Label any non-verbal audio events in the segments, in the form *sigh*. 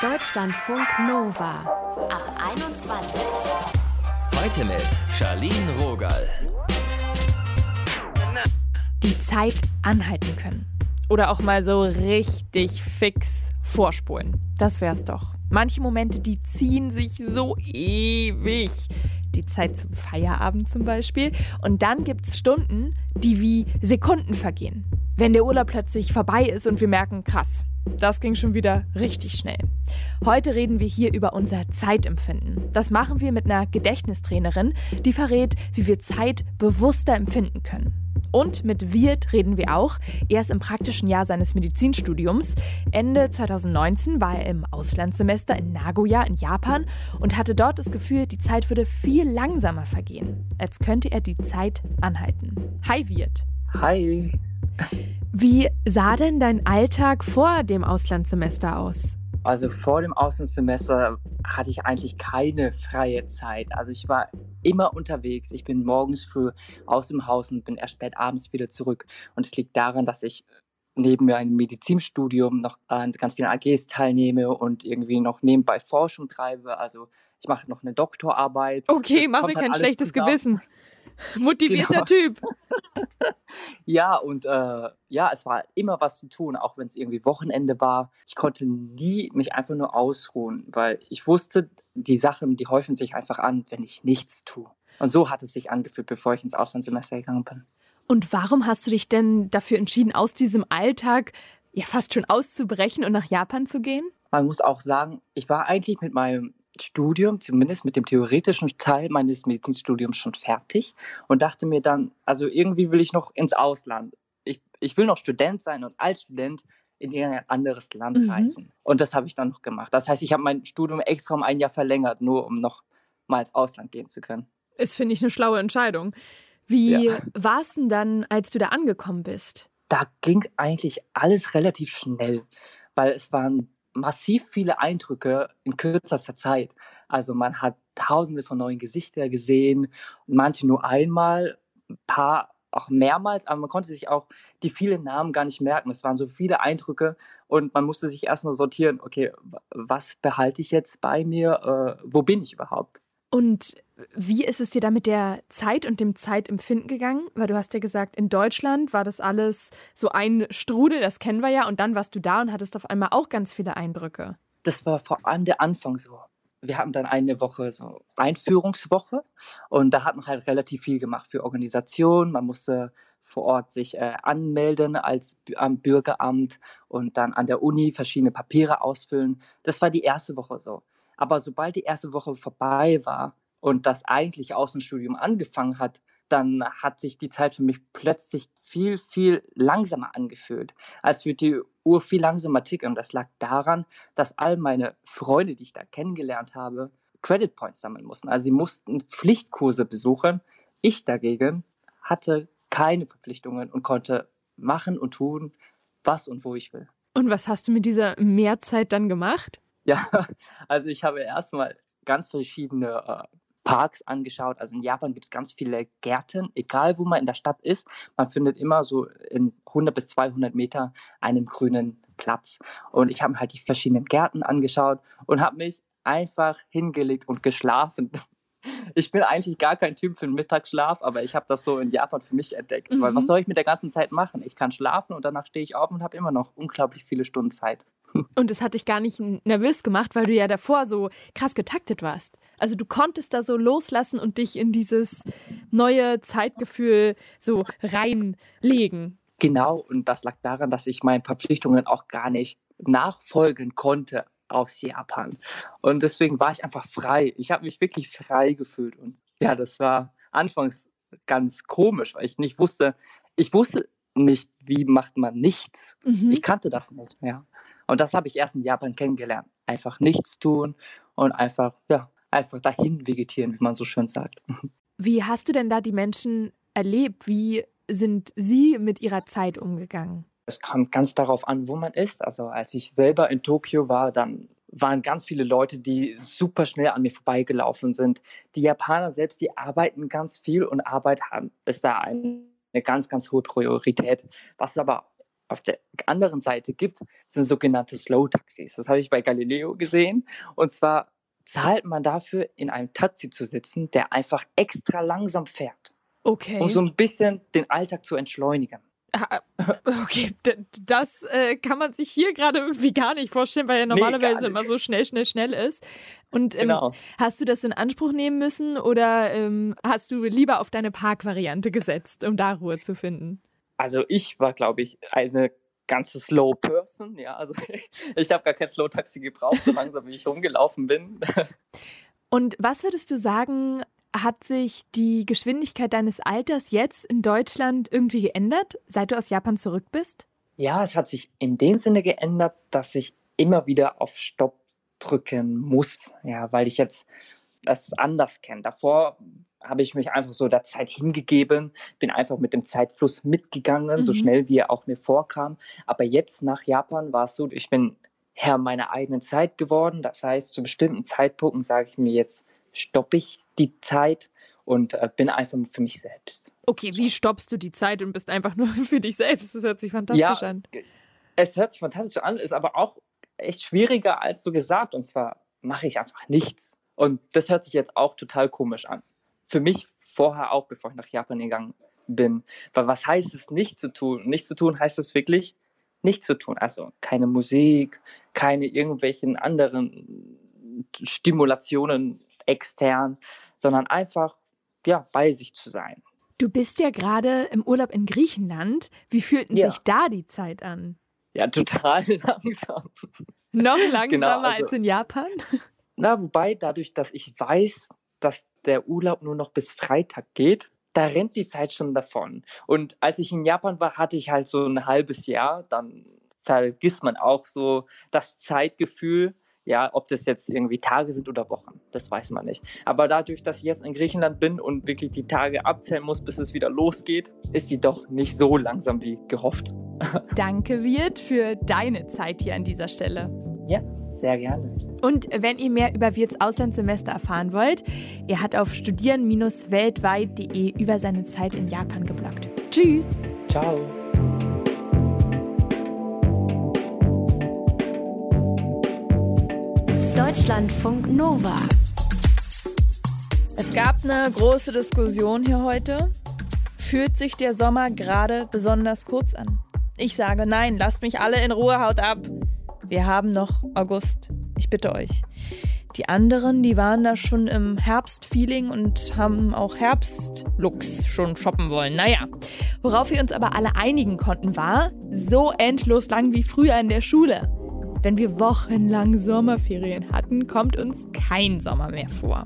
Deutschlandfunk Nova ab 21. Heute mit Charlene Rogal. Die Zeit anhalten können. Oder auch mal so richtig fix vorspulen. Das wär's doch. Manche Momente, die ziehen sich so ewig. Die Zeit zum Feierabend zum Beispiel. Und dann gibt's Stunden, die wie Sekunden vergehen. Wenn der Urlaub plötzlich vorbei ist und wir merken, krass, das ging schon wieder richtig schnell. Heute reden wir hier über unser Zeitempfinden. Das machen wir mit einer Gedächtnistrainerin, die verrät, wie wir Zeit bewusster empfinden können. Und mit Wirt reden wir auch. Er ist im praktischen Jahr seines Medizinstudiums. Ende 2019 war er im Auslandssemester in Nagoya in Japan und hatte dort das Gefühl, die Zeit würde viel langsamer vergehen, als könnte er die Zeit anhalten. Hi Wirt. Hi. Wie sah denn dein Alltag vor dem Auslandssemester aus? Also vor dem Auslandssemester hatte ich eigentlich keine freie Zeit. Also ich war immer unterwegs. Ich bin morgens früh aus dem Haus und bin erst spät abends wieder zurück. Und es liegt daran, dass ich neben meinem Medizinstudium noch an ganz vielen AGs teilnehme und irgendwie noch nebenbei Forschung treibe. Also ich mache noch eine Doktorarbeit. Okay, mach mir halt kein schlechtes zusammen. Gewissen. *laughs* Motivierter genau. Typ. *laughs* ja, und äh, ja, es war immer was zu tun, auch wenn es irgendwie Wochenende war. Ich konnte nie mich einfach nur ausruhen, weil ich wusste, die Sachen, die häufen sich einfach an, wenn ich nichts tue. Und so hat es sich angefühlt, bevor ich ins Auslandssemester gegangen bin. Und warum hast du dich denn dafür entschieden, aus diesem Alltag ja fast schon auszubrechen und nach Japan zu gehen? Man muss auch sagen, ich war eigentlich mit meinem Studium, zumindest mit dem theoretischen Teil meines Medizinstudiums schon fertig und dachte mir dann, also irgendwie will ich noch ins Ausland. Ich, ich will noch Student sein und als Student in ein anderes Land mhm. reisen. Und das habe ich dann noch gemacht. Das heißt, ich habe mein Studium extra um ein Jahr verlängert, nur um noch mal ins Ausland gehen zu können. Ist, finde ich, eine schlaue Entscheidung. Wie ja. war es denn dann, als du da angekommen bist? Da ging eigentlich alles relativ schnell, weil es waren massiv viele Eindrücke in kürzester Zeit. Also man hat tausende von neuen Gesichtern gesehen, manche nur einmal, ein paar auch mehrmals, aber man konnte sich auch die vielen Namen gar nicht merken. Es waren so viele Eindrücke und man musste sich erstmal sortieren, okay, was behalte ich jetzt bei mir, äh, wo bin ich überhaupt? Und wie ist es dir da mit der Zeit und dem Zeitempfinden gegangen? Weil du hast ja gesagt, in Deutschland war das alles so ein Strudel, das kennen wir ja, und dann warst du da und hattest auf einmal auch ganz viele Eindrücke. Das war vor allem der Anfang so. Wir hatten dann eine Woche so Einführungswoche und da hat man halt relativ viel gemacht für Organisationen. Man musste vor Ort sich äh, anmelden als am Bürgeramt und dann an der Uni verschiedene Papiere ausfüllen. Das war die erste Woche so. Aber sobald die erste Woche vorbei war und das eigentliche Außenstudium angefangen hat, dann hat sich die Zeit für mich plötzlich viel, viel langsamer angefühlt, als würde die Uhr viel langsamer ticken. Und das lag daran, dass all meine Freunde, die ich da kennengelernt habe, Credit Points sammeln mussten. Also sie mussten Pflichtkurse besuchen. Ich dagegen hatte keine Verpflichtungen und konnte machen und tun, was und wo ich will. Und was hast du mit dieser Mehrzeit dann gemacht? Ja, *laughs* also ich habe erstmal ganz verschiedene äh, Parks angeschaut. Also in Japan gibt es ganz viele Gärten, egal wo man in der Stadt ist. Man findet immer so in 100 bis 200 Meter einen grünen Platz. Und ich habe halt die verschiedenen Gärten angeschaut und habe mich einfach hingelegt und geschlafen. *laughs* Ich bin eigentlich gar kein Typ für den Mittagsschlaf, aber ich habe das so in Japan für mich entdeckt. Mhm. Weil was mhm. soll ich mit der ganzen Zeit machen? Ich kann schlafen und danach stehe ich auf und habe immer noch unglaublich viele Stunden Zeit. *laughs* Und es hat dich gar nicht nervös gemacht, weil du ja davor so krass getaktet warst. Also du konntest da so loslassen und dich in dieses neue Zeitgefühl so reinlegen. Genau, und das lag daran, dass ich meinen Verpflichtungen auch gar nicht nachfolgen konnte aus Japan. Und deswegen war ich einfach frei. Ich habe mich wirklich frei gefühlt. Und ja, das war anfangs ganz komisch, weil ich nicht wusste, ich wusste nicht, wie macht man nichts. Mhm. Ich kannte das nicht, ja. Und das habe ich erst in Japan kennengelernt. Einfach nichts tun und einfach, ja, einfach dahin vegetieren, wie man so schön sagt. Wie hast du denn da die Menschen erlebt? Wie sind sie mit ihrer Zeit umgegangen? Es kommt ganz darauf an, wo man ist. Also als ich selber in Tokio war, dann waren ganz viele Leute, die super schnell an mir vorbeigelaufen sind. Die Japaner selbst, die arbeiten ganz viel und Arbeit haben, ist da eine ganz, ganz hohe Priorität. Was aber auf der anderen Seite gibt, sind sogenannte Slow-Taxis. Das habe ich bei Galileo gesehen. Und zwar zahlt man dafür, in einem Taxi zu sitzen, der einfach extra langsam fährt. Okay. Um so ein bisschen den Alltag zu entschleunigen. Ah, *laughs* okay, das äh, kann man sich hier gerade irgendwie gar nicht vorstellen, weil ja normalerweise nee, immer so schnell, schnell, schnell ist. Und ähm, genau. hast du das in Anspruch nehmen müssen oder ähm, hast du lieber auf deine Parkvariante gesetzt, um da Ruhe zu finden? Also ich war, glaube ich, eine ganze Slow Person. Ja, also *laughs* ich habe gar kein Slow Taxi gebraucht, so langsam wie ich rumgelaufen bin. *laughs* Und was würdest du sagen, hat sich die Geschwindigkeit deines Alters jetzt in Deutschland irgendwie geändert, seit du aus Japan zurück bist? Ja, es hat sich in dem Sinne geändert, dass ich immer wieder auf Stopp drücken muss, ja, weil ich jetzt das anders kenne. Davor habe ich mich einfach so der Zeit hingegeben, bin einfach mit dem Zeitfluss mitgegangen, mhm. so schnell wie er auch mir vorkam. Aber jetzt nach Japan war es so, ich bin Herr meiner eigenen Zeit geworden. Das heißt, zu bestimmten Zeitpunkten sage ich mir jetzt, stoppe ich die Zeit und äh, bin einfach für mich selbst. Okay, wie stoppst du die Zeit und bist einfach *laughs* nur für dich selbst? Das hört sich fantastisch ja, an. Es hört sich fantastisch an, ist aber auch echt schwieriger als du gesagt. Und zwar mache ich einfach nichts. Und das hört sich jetzt auch total komisch an. Für mich vorher auch, bevor ich nach Japan gegangen bin. Weil was heißt es, nicht zu tun? Nicht zu tun heißt es wirklich, nichts zu tun. Also keine Musik, keine irgendwelchen anderen Stimulationen extern, sondern einfach ja, bei sich zu sein. Du bist ja gerade im Urlaub in Griechenland. Wie fühlt ja. sich da die Zeit an? Ja, total *laughs* langsam. Noch langsamer genau, also, als in Japan? Na, wobei dadurch, dass ich weiß, dass der Urlaub nur noch bis Freitag geht, da rennt die Zeit schon davon. Und als ich in Japan war, hatte ich halt so ein halbes Jahr. Dann vergisst man auch so das Zeitgefühl. Ja, ob das jetzt irgendwie Tage sind oder Wochen, das weiß man nicht. Aber dadurch, dass ich jetzt in Griechenland bin und wirklich die Tage abzählen muss, bis es wieder losgeht, ist sie doch nicht so langsam wie gehofft. *laughs* Danke, Wirt, für deine Zeit hier an dieser Stelle. Ja, sehr gerne. Und wenn ihr mehr über Wirts Auslandssemester erfahren wollt, er hat auf studieren-weltweit.de über seine Zeit in Japan geblockt. Tschüss. Ciao. Deutschlandfunk Nova. Es gab eine große Diskussion hier heute. Fühlt sich der Sommer gerade besonders kurz an? Ich sage nein, lasst mich alle in Ruhe, haut ab. Wir haben noch August. Ich bitte euch. Die anderen, die waren da schon im Herbstfeeling und haben auch Herbstlooks schon shoppen wollen. Naja, worauf wir uns aber alle einigen konnten, war so endlos lang wie früher in der Schule. Wenn wir wochenlang Sommerferien hatten, kommt uns kein Sommer mehr vor.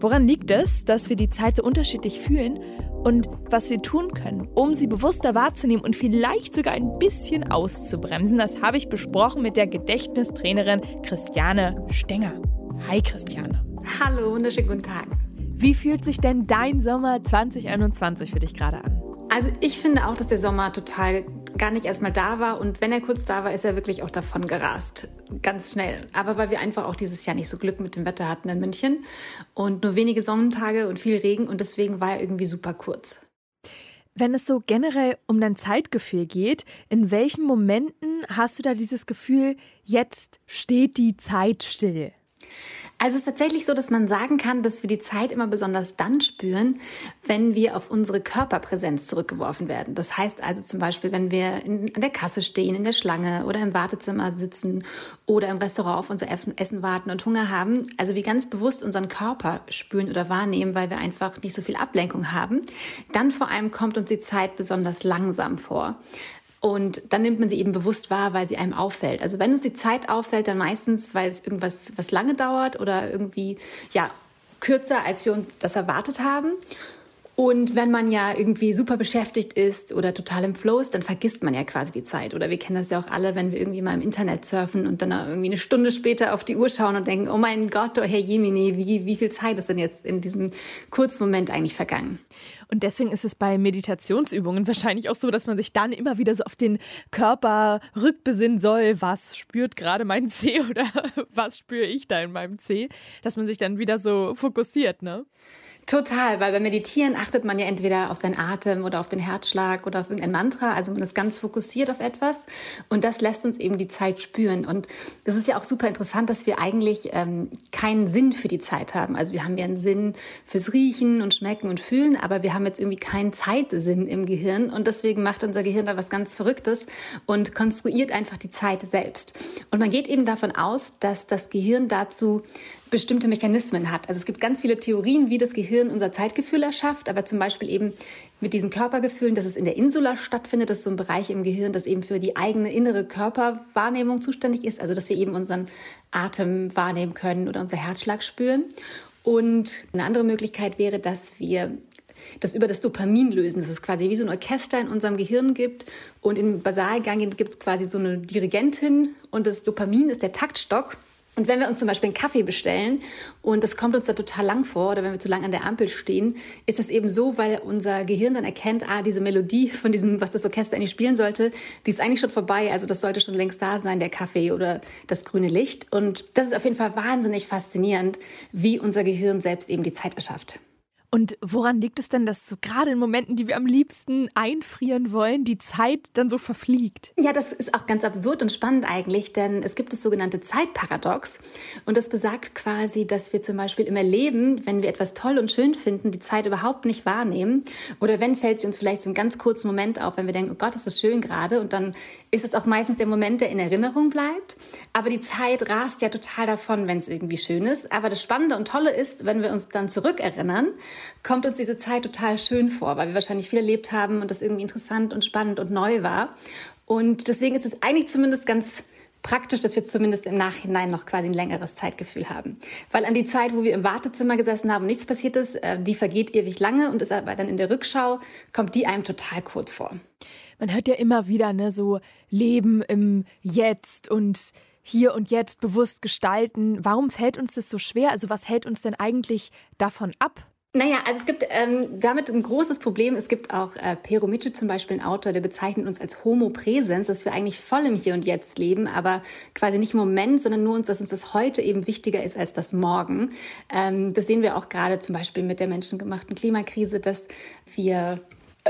Woran liegt es, dass wir die Zeit so unterschiedlich fühlen und was wir tun können, um sie bewusster wahrzunehmen und vielleicht sogar ein bisschen auszubremsen, das habe ich besprochen mit der Gedächtnistrainerin Christiane Stenger. Hi Christiane. Hallo, wunderschönen guten Tag. Wie fühlt sich denn dein Sommer 2021 für dich gerade an? Also ich finde auch, dass der Sommer total gar nicht erstmal da war und wenn er kurz da war, ist er wirklich auch davon gerast. Ganz schnell. Aber weil wir einfach auch dieses Jahr nicht so Glück mit dem Wetter hatten in München und nur wenige Sonnentage und viel Regen und deswegen war er irgendwie super kurz. Wenn es so generell um dein Zeitgefühl geht, in welchen Momenten hast du da dieses Gefühl, jetzt steht die Zeit still? Also es ist tatsächlich so, dass man sagen kann, dass wir die Zeit immer besonders dann spüren, wenn wir auf unsere Körperpräsenz zurückgeworfen werden. Das heißt also zum Beispiel, wenn wir in, an der Kasse stehen, in der Schlange oder im Wartezimmer sitzen oder im Restaurant auf unser Essen warten und Hunger haben. Also wir ganz bewusst unseren Körper spüren oder wahrnehmen, weil wir einfach nicht so viel Ablenkung haben. Dann vor allem kommt uns die Zeit besonders langsam vor. Und dann nimmt man sie eben bewusst wahr, weil sie einem auffällt. Also wenn uns die Zeit auffällt, dann meistens, weil es irgendwas was lange dauert oder irgendwie ja kürzer, als wir uns das erwartet haben. Und wenn man ja irgendwie super beschäftigt ist oder total im Flow ist, dann vergisst man ja quasi die Zeit. Oder wir kennen das ja auch alle, wenn wir irgendwie mal im Internet surfen und dann irgendwie eine Stunde später auf die Uhr schauen und denken, oh mein Gott, oh Herr Jemini, wie, wie viel Zeit ist denn jetzt in diesem kurzen Moment eigentlich vergangen? Und deswegen ist es bei Meditationsübungen wahrscheinlich auch so, dass man sich dann immer wieder so auf den Körper rückbesinnen soll. Was spürt gerade mein *laughs* Zeh oder was spüre ich da in meinem Zeh? Dass man sich dann wieder so fokussiert, ne? Total, weil beim Meditieren achtet man ja entweder auf seinen Atem oder auf den Herzschlag oder auf irgendein Mantra. Also man ist ganz fokussiert auf etwas und das lässt uns eben die Zeit spüren. Und das ist ja auch super interessant, dass wir eigentlich ähm, keinen Sinn für die Zeit haben. Also wir haben ja einen Sinn fürs Riechen und Schmecken und Fühlen, aber wir haben jetzt irgendwie keinen Zeitsinn im Gehirn und deswegen macht unser Gehirn da was ganz Verrücktes und konstruiert einfach die Zeit selbst. Und man geht eben davon aus, dass das Gehirn dazu bestimmte Mechanismen hat. Also es gibt ganz viele Theorien, wie das Gehirn unser Zeitgefühl erschafft, aber zum Beispiel eben mit diesen Körpergefühlen, dass es in der Insula stattfindet, das ist so ein Bereich im Gehirn, das eben für die eigene innere Körperwahrnehmung zuständig ist, also dass wir eben unseren Atem wahrnehmen können oder unser Herzschlag spüren. Und eine andere Möglichkeit wäre, dass wir das über das Dopamin lösen, dass es quasi wie so ein Orchester in unserem Gehirn gibt und im Basalgang gibt es quasi so eine Dirigentin und das Dopamin ist der Taktstock und wenn wir uns zum Beispiel einen Kaffee bestellen und das kommt uns da total lang vor oder wenn wir zu lang an der Ampel stehen, ist das eben so, weil unser Gehirn dann erkennt, ah, diese Melodie von diesem, was das Orchester eigentlich spielen sollte, die ist eigentlich schon vorbei. Also das sollte schon längst da sein, der Kaffee oder das grüne Licht. Und das ist auf jeden Fall wahnsinnig faszinierend, wie unser Gehirn selbst eben die Zeit erschafft. Und woran liegt es denn, dass so gerade in Momenten, die wir am liebsten einfrieren wollen, die Zeit dann so verfliegt? Ja, das ist auch ganz absurd und spannend eigentlich, denn es gibt das sogenannte Zeitparadox. Und das besagt quasi, dass wir zum Beispiel im Erleben, wenn wir etwas toll und schön finden, die Zeit überhaupt nicht wahrnehmen. Oder wenn fällt sie uns vielleicht so einen ganz kurzen Moment auf, wenn wir denken, oh Gott, ist das schön gerade. Und dann ist es auch meistens der Moment, der in Erinnerung bleibt. Aber die Zeit rast ja total davon, wenn es irgendwie schön ist. Aber das Spannende und Tolle ist, wenn wir uns dann zurückerinnern, kommt uns diese Zeit total schön vor, weil wir wahrscheinlich viel erlebt haben und das irgendwie interessant und spannend und neu war. Und deswegen ist es eigentlich zumindest ganz praktisch, dass wir zumindest im Nachhinein noch quasi ein längeres Zeitgefühl haben. Weil an die Zeit, wo wir im Wartezimmer gesessen haben und nichts passiert ist, äh, die vergeht ewig lange und ist aber dann in der Rückschau, kommt die einem total kurz vor. Man hört ja immer wieder, ne, so Leben im Jetzt und hier und jetzt bewusst gestalten. Warum fällt uns das so schwer? Also was hält uns denn eigentlich davon ab, naja, also es gibt ähm, damit ein großes Problem. Es gibt auch äh, Pero zum Beispiel, ein Autor, der bezeichnet uns als Homo Präsens, dass wir eigentlich voll im Hier und Jetzt leben, aber quasi nicht im Moment, sondern nur uns, dass uns das heute eben wichtiger ist als das Morgen. Ähm, das sehen wir auch gerade zum Beispiel mit der menschengemachten Klimakrise, dass wir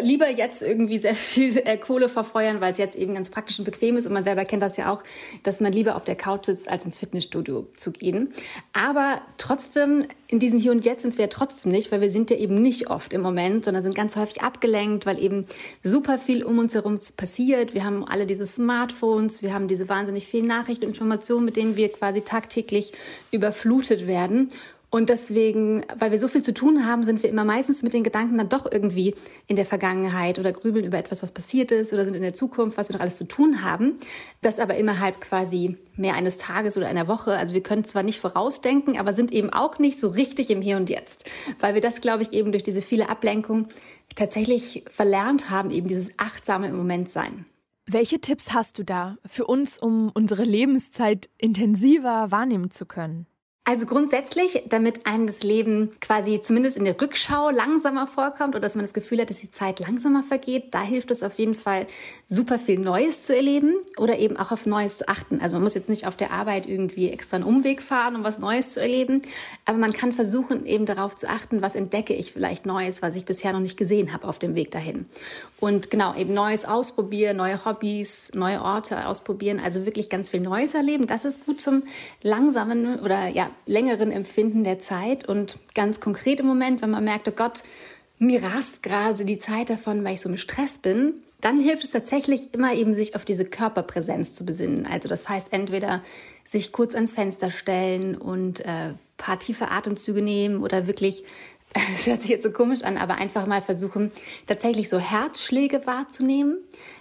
lieber jetzt irgendwie sehr viel äh, Kohle verfeuern, weil es jetzt eben ganz praktisch und bequem ist. Und man selber kennt das ja auch, dass man lieber auf der Couch sitzt, als ins Fitnessstudio zu gehen. Aber trotzdem, in diesem Hier und Jetzt sind wir ja trotzdem nicht, weil wir sind ja eben nicht oft im Moment, sondern sind ganz häufig abgelenkt, weil eben super viel um uns herum passiert. Wir haben alle diese Smartphones, wir haben diese wahnsinnig vielen Nachrichten und Informationen, mit denen wir quasi tagtäglich überflutet werden. Und deswegen, weil wir so viel zu tun haben, sind wir immer meistens mit den Gedanken dann doch irgendwie in der Vergangenheit oder grübeln über etwas, was passiert ist oder sind in der Zukunft, was wir noch alles zu tun haben. Das aber innerhalb quasi mehr eines Tages oder einer Woche. Also wir können zwar nicht vorausdenken, aber sind eben auch nicht so richtig im Hier und Jetzt. Weil wir das, glaube ich, eben durch diese viele Ablenkung tatsächlich verlernt haben, eben dieses achtsame im Moment sein. Welche Tipps hast du da für uns, um unsere Lebenszeit intensiver wahrnehmen zu können? Also grundsätzlich, damit einem das Leben quasi zumindest in der Rückschau langsamer vorkommt oder dass man das Gefühl hat, dass die Zeit langsamer vergeht, da hilft es auf jeden Fall, super viel Neues zu erleben oder eben auch auf Neues zu achten. Also man muss jetzt nicht auf der Arbeit irgendwie extra einen Umweg fahren, um was Neues zu erleben, aber man kann versuchen, eben darauf zu achten, was entdecke ich vielleicht Neues, was ich bisher noch nicht gesehen habe auf dem Weg dahin. Und genau, eben Neues ausprobieren, neue Hobbys, neue Orte ausprobieren, also wirklich ganz viel Neues erleben. Das ist gut zum langsamen oder ja, längeren Empfinden der Zeit und ganz konkret im Moment, wenn man merkt, oh Gott, mir rast gerade die Zeit davon, weil ich so im Stress bin, dann hilft es tatsächlich immer eben, sich auf diese Körperpräsenz zu besinnen. Also das heißt, entweder sich kurz ans Fenster stellen und äh, paar tiefe Atemzüge nehmen oder wirklich *laughs* es hört sich jetzt so komisch an, aber einfach mal versuchen, tatsächlich so Herzschläge wahrzunehmen.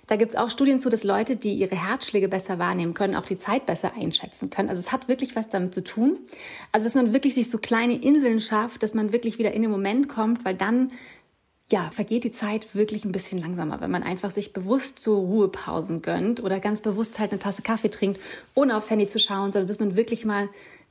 Da gibt es auch Studien zu, dass Leute, die ihre Herzschläge besser wahrnehmen können, auch die Zeit besser einschätzen können. Also es hat wirklich was damit zu tun. Also dass man wirklich sich so kleine Inseln schafft, dass man wirklich wieder in den Moment kommt, weil dann ja, vergeht die Zeit wirklich ein bisschen langsamer, wenn man einfach sich bewusst so Ruhepausen gönnt oder ganz bewusst halt eine Tasse Kaffee trinkt, ohne aufs Handy zu schauen, sondern dass man wirklich mal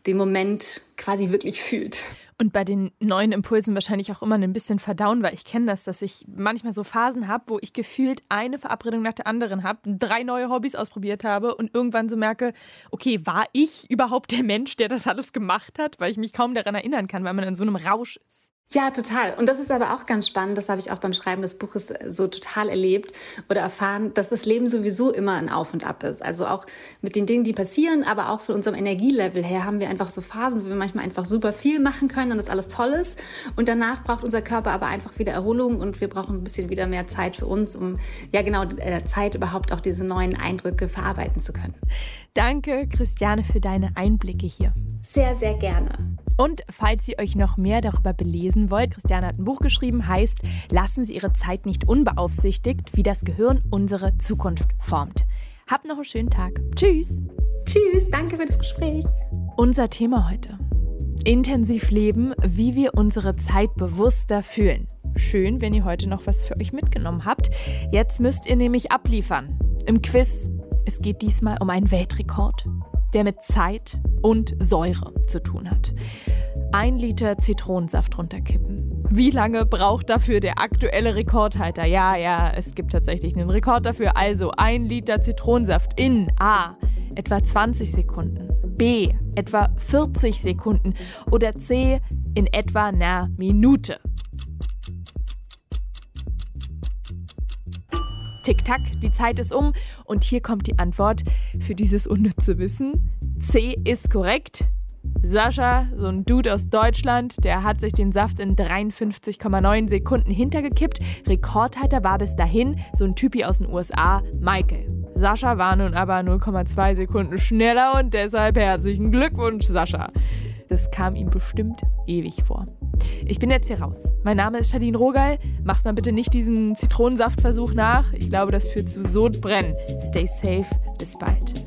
den Moment quasi wirklich fühlt. Und bei den neuen Impulsen wahrscheinlich auch immer ein bisschen verdauen, weil ich kenne das, dass ich manchmal so Phasen habe, wo ich gefühlt eine Verabredung nach der anderen habe, drei neue Hobbys ausprobiert habe und irgendwann so merke, okay, war ich überhaupt der Mensch, der das alles gemacht hat, weil ich mich kaum daran erinnern kann, weil man in so einem Rausch ist. Ja, total. Und das ist aber auch ganz spannend. Das habe ich auch beim Schreiben des Buches äh, so total erlebt oder erfahren, dass das Leben sowieso immer ein Auf und Ab ist. Also auch mit den Dingen, die passieren, aber auch von unserem Energielevel her haben wir einfach so Phasen, wo wir manchmal einfach super viel machen können und das alles toll ist. Und danach braucht unser Körper aber einfach wieder Erholung und wir brauchen ein bisschen wieder mehr Zeit für uns, um ja genau äh, Zeit überhaupt auch diese neuen Eindrücke verarbeiten zu können. Danke, Christiane, für deine Einblicke hier. Sehr, sehr gerne. Und falls ihr euch noch mehr darüber belesen wollt, Christiane hat ein Buch geschrieben, heißt Lassen Sie Ihre Zeit nicht unbeaufsichtigt, wie das Gehirn unsere Zukunft formt. Habt noch einen schönen Tag. Tschüss. Tschüss, danke für das Gespräch. Unser Thema heute. Intensiv leben, wie wir unsere Zeit bewusster fühlen. Schön, wenn ihr heute noch was für euch mitgenommen habt. Jetzt müsst ihr nämlich abliefern. Im Quiz. Es geht diesmal um einen Weltrekord der mit Zeit und Säure zu tun hat. Ein Liter Zitronensaft runterkippen. Wie lange braucht dafür der aktuelle Rekordhalter? Ja, ja, es gibt tatsächlich einen Rekord dafür. Also ein Liter Zitronensaft in A etwa 20 Sekunden, B etwa 40 Sekunden oder C in etwa einer Minute. Tick-Tack, die Zeit ist um und hier kommt die Antwort für dieses unnütze Wissen. C ist korrekt. Sascha, so ein Dude aus Deutschland, der hat sich den Saft in 53,9 Sekunden hintergekippt. Rekordhalter war bis dahin so ein Typi aus den USA, Michael. Sascha war nun aber 0,2 Sekunden schneller und deshalb herzlichen Glückwunsch, Sascha. Das kam ihm bestimmt ewig vor. Ich bin jetzt hier raus. Mein Name ist Charlene Rogal. Macht mal bitte nicht diesen Zitronensaftversuch nach. Ich glaube, das führt zu Sodbrennen. Stay safe. Bis bald.